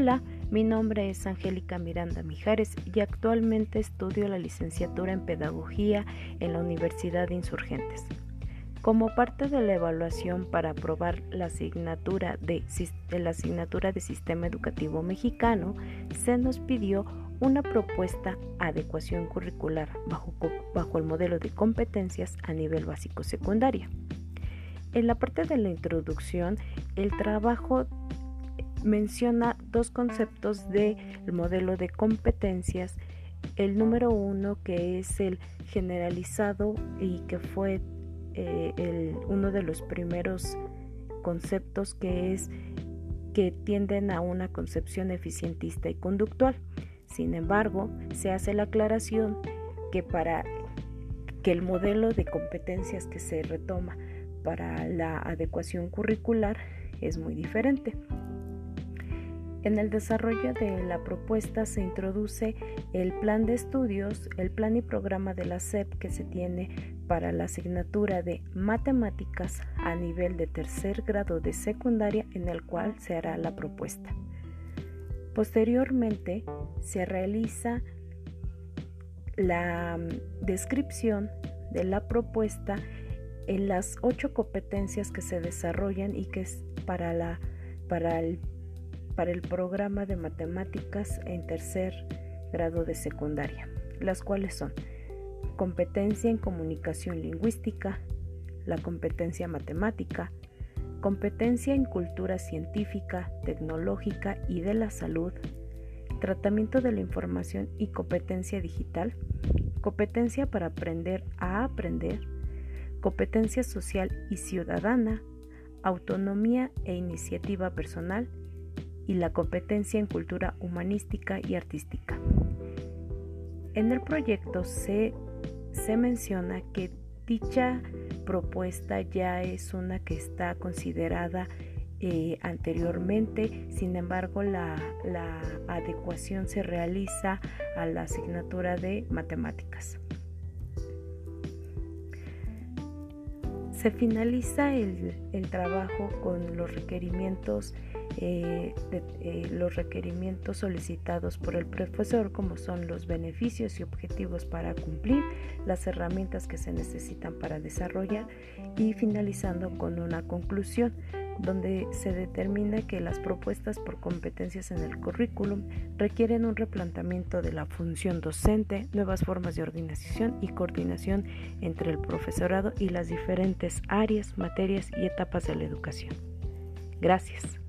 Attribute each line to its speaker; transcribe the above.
Speaker 1: Hola, mi nombre es Angélica Miranda Mijares y actualmente estudio la licenciatura en Pedagogía en la Universidad de Insurgentes. Como parte de la evaluación para aprobar la asignatura de, la asignatura de Sistema Educativo Mexicano, se nos pidió una propuesta adecuación curricular bajo, bajo el modelo de competencias a nivel básico secundaria. En la parte de la introducción, el trabajo menciona dos conceptos del modelo de competencias. El número uno que es el generalizado y que fue eh, uno de los primeros conceptos que es que tienden a una concepción eficientista y conductual. Sin embargo, se hace la aclaración que para que el modelo de competencias que se retoma para la adecuación curricular es muy diferente. En el desarrollo de la propuesta se introduce el plan de estudios, el plan y programa de la SEP que se tiene para la asignatura de matemáticas a nivel de tercer grado de secundaria en el cual se hará la propuesta. Posteriormente se realiza la mm, descripción de la propuesta en las ocho competencias que se desarrollan y que es para, la, para el para el programa de matemáticas en tercer grado de secundaria, las cuales son competencia en comunicación lingüística, la competencia matemática, competencia en cultura científica, tecnológica y de la salud, tratamiento de la información y competencia digital, competencia para aprender a aprender, competencia social y ciudadana, autonomía e iniciativa personal, y la competencia en cultura humanística y artística. En el proyecto se, se menciona que dicha propuesta ya es una que está considerada eh, anteriormente, sin embargo la, la adecuación se realiza a la asignatura de matemáticas. Se finaliza el, el trabajo con los requerimientos eh, eh, los requerimientos solicitados por el profesor, como son los beneficios y objetivos para cumplir, las herramientas que se necesitan para desarrollar y finalizando con una conclusión donde se determina que las propuestas por competencias en el currículum requieren un replanteamiento de la función docente, nuevas formas de organización y coordinación entre el profesorado y las diferentes áreas, materias y etapas de la educación. Gracias.